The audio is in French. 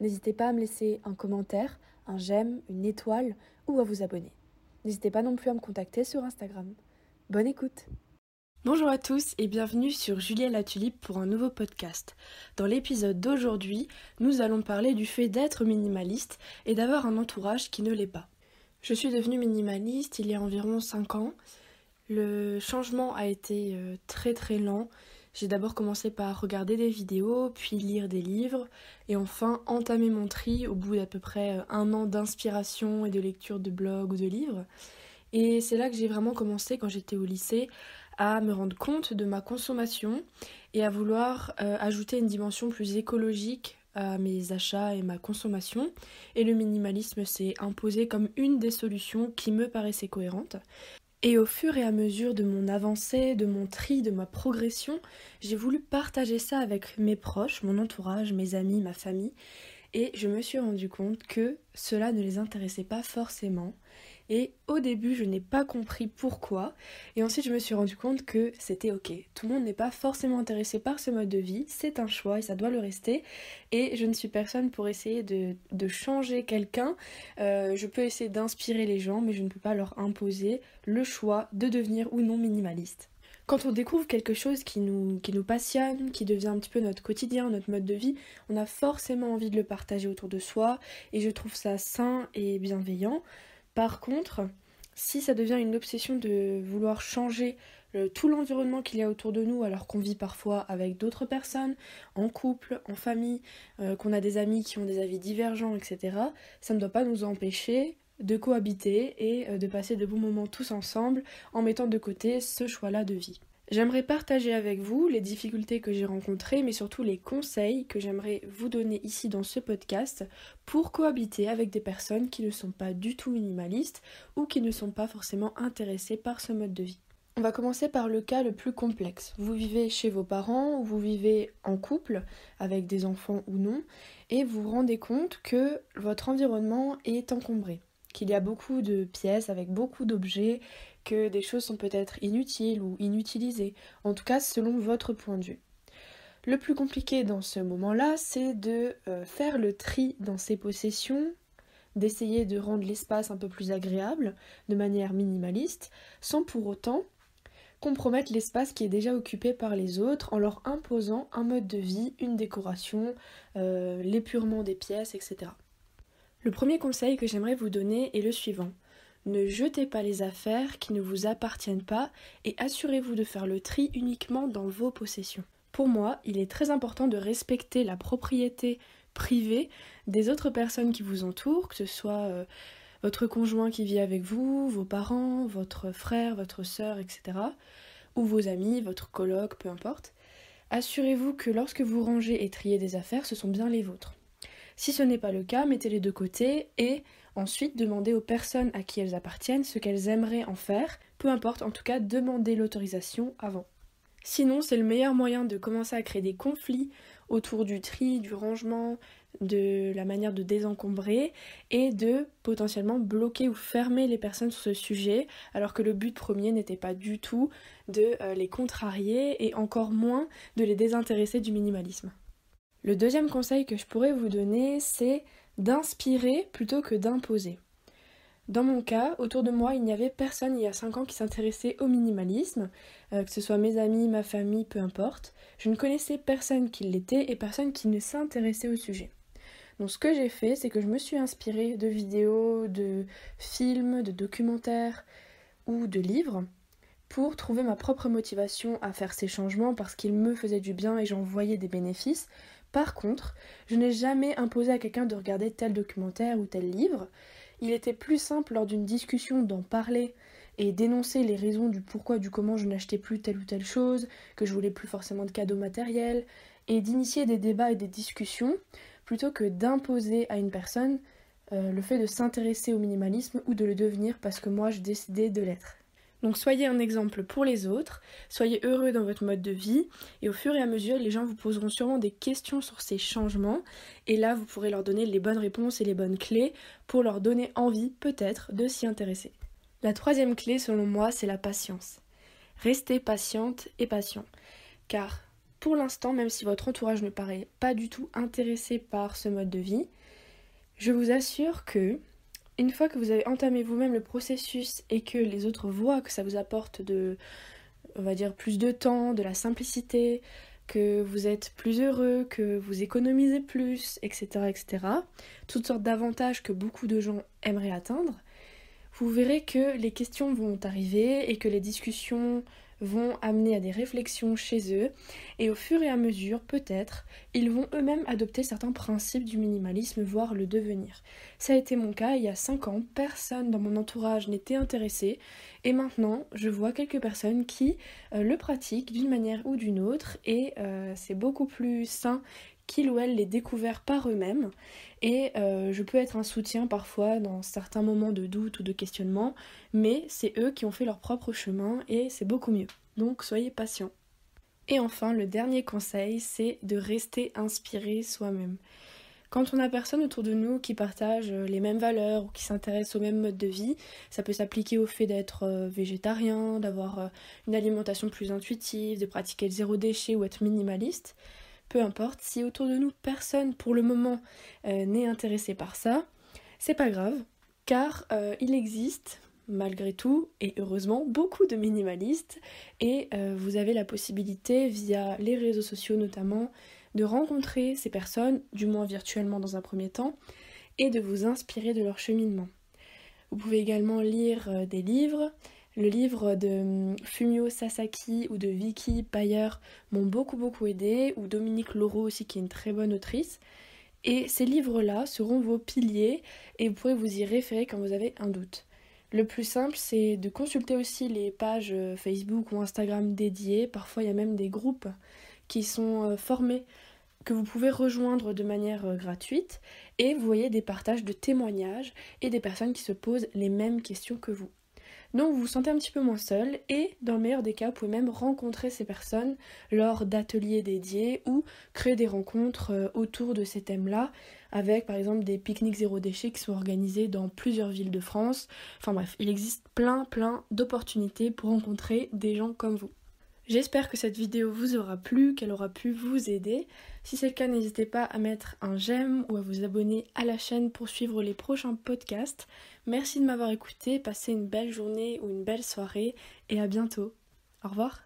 N'hésitez pas à me laisser un commentaire, un j'aime, une étoile ou à vous abonner. N'hésitez pas non plus à me contacter sur Instagram. Bonne écoute Bonjour à tous et bienvenue sur Julia la Tulipe pour un nouveau podcast. Dans l'épisode d'aujourd'hui, nous allons parler du fait d'être minimaliste et d'avoir un entourage qui ne l'est pas. Je suis devenue minimaliste il y a environ 5 ans. Le changement a été euh, très très lent. J'ai d'abord commencé par regarder des vidéos, puis lire des livres, et enfin entamer mon tri au bout d'à peu près euh, un an d'inspiration et de lecture de blogs ou de livres. Et c'est là que j'ai vraiment commencé, quand j'étais au lycée, à me rendre compte de ma consommation et à vouloir euh, ajouter une dimension plus écologique à mes achats et ma consommation. Et le minimalisme s'est imposé comme une des solutions qui me paraissait cohérente. Et au fur et à mesure de mon avancée, de mon tri, de ma progression, j'ai voulu partager ça avec mes proches, mon entourage, mes amis, ma famille. Et je me suis rendu compte que cela ne les intéressait pas forcément et au début, je n'ai pas compris pourquoi. Et ensuite, je me suis rendu compte que c'était ok. Tout le monde n'est pas forcément intéressé par ce mode de vie. C'est un choix et ça doit le rester. Et je ne suis personne pour essayer de, changer quelqu'un. Euh, je peux essayer d'inspirer les gens, mais je ne peux pas leur imposer le choix de devenir ou non minimaliste. Quand on découvre quelque chose qui nous, qui nous passionne, qui devient un petit peu notre quotidien, notre mode de vie, on a forcément envie de le partager autour de soi. Et je trouve ça sain et bienveillant. Par contre, si ça devient une obsession de vouloir changer tout l'environnement qu'il y a autour de nous alors qu'on vit parfois avec d'autres personnes, en couple, en famille, euh, qu'on a des amis qui ont des avis divergents, etc., ça ne doit pas nous empêcher de cohabiter et euh, de passer de bons moments tous ensemble en mettant de côté ce choix-là de vie. J'aimerais partager avec vous les difficultés que j'ai rencontrées, mais surtout les conseils que j'aimerais vous donner ici dans ce podcast pour cohabiter avec des personnes qui ne sont pas du tout minimalistes ou qui ne sont pas forcément intéressées par ce mode de vie. On va commencer par le cas le plus complexe. Vous vivez chez vos parents ou vous vivez en couple avec des enfants ou non et vous vous rendez compte que votre environnement est encombré qu'il y a beaucoup de pièces avec beaucoup d'objets, que des choses sont peut-être inutiles ou inutilisées, en tout cas selon votre point de vue. Le plus compliqué dans ce moment-là, c'est de euh, faire le tri dans ses possessions, d'essayer de rendre l'espace un peu plus agréable, de manière minimaliste, sans pour autant compromettre l'espace qui est déjà occupé par les autres en leur imposant un mode de vie, une décoration, euh, l'épurement des pièces, etc. Le premier conseil que j'aimerais vous donner est le suivant. Ne jetez pas les affaires qui ne vous appartiennent pas et assurez-vous de faire le tri uniquement dans vos possessions. Pour moi, il est très important de respecter la propriété privée des autres personnes qui vous entourent, que ce soit euh, votre conjoint qui vit avec vous, vos parents, votre frère, votre sœur, etc. ou vos amis, votre coloc, peu importe. Assurez-vous que lorsque vous rangez et triez des affaires, ce sont bien les vôtres. Si ce n'est pas le cas, mettez-les de côté et ensuite demandez aux personnes à qui elles appartiennent ce qu'elles aimeraient en faire, peu importe, en tout cas demandez l'autorisation avant. Sinon, c'est le meilleur moyen de commencer à créer des conflits autour du tri, du rangement, de la manière de désencombrer et de potentiellement bloquer ou fermer les personnes sur ce sujet, alors que le but premier n'était pas du tout de euh, les contrarier et encore moins de les désintéresser du minimalisme. Le deuxième conseil que je pourrais vous donner, c'est d'inspirer plutôt que d'imposer. Dans mon cas, autour de moi, il n'y avait personne il y a 5 ans qui s'intéressait au minimalisme, euh, que ce soit mes amis, ma famille, peu importe. Je ne connaissais personne qui l'était et personne qui ne s'intéressait au sujet. Donc ce que j'ai fait, c'est que je me suis inspirée de vidéos, de films, de documentaires ou de livres pour trouver ma propre motivation à faire ces changements parce qu'ils me faisaient du bien et j'en voyais des bénéfices, par contre, je n'ai jamais imposé à quelqu'un de regarder tel documentaire ou tel livre. Il était plus simple lors d'une discussion d'en parler et d'énoncer les raisons du pourquoi, du comment je n'achetais plus telle ou telle chose, que je voulais plus forcément de cadeaux matériels, et d'initier des débats et des discussions, plutôt que d'imposer à une personne euh, le fait de s'intéresser au minimalisme ou de le devenir parce que moi j'ai décidé de l'être. Donc soyez un exemple pour les autres, soyez heureux dans votre mode de vie et au fur et à mesure les gens vous poseront sûrement des questions sur ces changements et là vous pourrez leur donner les bonnes réponses et les bonnes clés pour leur donner envie peut-être de s'y intéresser. La troisième clé selon moi c'est la patience. Restez patiente et patient car pour l'instant même si votre entourage ne paraît pas du tout intéressé par ce mode de vie, je vous assure que une fois que vous avez entamé vous-même le processus et que les autres voient que ça vous apporte de, on va dire, plus de temps, de la simplicité, que vous êtes plus heureux, que vous économisez plus, etc., etc., toutes sortes d'avantages que beaucoup de gens aimeraient atteindre, vous verrez que les questions vont arriver et que les discussions vont amener à des réflexions chez eux et au fur et à mesure, peut-être, ils vont eux-mêmes adopter certains principes du minimalisme, voire le devenir. Ça a été mon cas il y a 5 ans, personne dans mon entourage n'était intéressé et maintenant je vois quelques personnes qui euh, le pratiquent d'une manière ou d'une autre et euh, c'est beaucoup plus sain qu'ils ou elles les découvrent par eux-mêmes. Et euh, je peux être un soutien parfois dans certains moments de doute ou de questionnement, mais c'est eux qui ont fait leur propre chemin et c'est beaucoup mieux. Donc soyez patients. Et enfin, le dernier conseil, c'est de rester inspiré soi-même. Quand on a personne autour de nous qui partage les mêmes valeurs ou qui s'intéresse au même mode de vie, ça peut s'appliquer au fait d'être euh, végétarien, d'avoir euh, une alimentation plus intuitive, de pratiquer le zéro déchet ou être minimaliste peu importe, si autour de nous personne pour le moment euh, n'est intéressé par ça, c'est pas grave, car euh, il existe malgré tout, et heureusement, beaucoup de minimalistes, et euh, vous avez la possibilité, via les réseaux sociaux notamment, de rencontrer ces personnes, du moins virtuellement dans un premier temps, et de vous inspirer de leur cheminement. Vous pouvez également lire des livres, le livre de hum, Fumio Sasaki ou de Vicky Payer m'ont beaucoup beaucoup aidé, ou Dominique Laureau aussi qui est une très bonne autrice. Et ces livres-là seront vos piliers et vous pourrez vous y référer quand vous avez un doute. Le plus simple, c'est de consulter aussi les pages euh, Facebook ou Instagram dédiées. Parfois, il y a même des groupes qui sont euh, formés que vous pouvez rejoindre de manière euh, gratuite et vous voyez des partages de témoignages et des personnes qui se posent les mêmes questions que vous. Donc vous vous sentez un petit peu moins seul et dans le meilleur des cas, vous pouvez même rencontrer ces personnes lors d'ateliers dédiés ou créer des rencontres euh, autour de ces thèmes-là avec par exemple des pique-niques zéro déchet qui sont organisés dans plusieurs villes de France. Enfin bref, il existe plein plein d'opportunités pour rencontrer des gens comme vous. J'espère que cette vidéo vous aura plu, qu'elle aura pu vous aider. Si c'est le cas, n'hésitez pas à mettre un j'aime ou à vous abonner à la chaîne pour suivre les prochains podcasts. Merci de m'avoir écouté, passez une belle journée ou une belle soirée et à bientôt. Au revoir.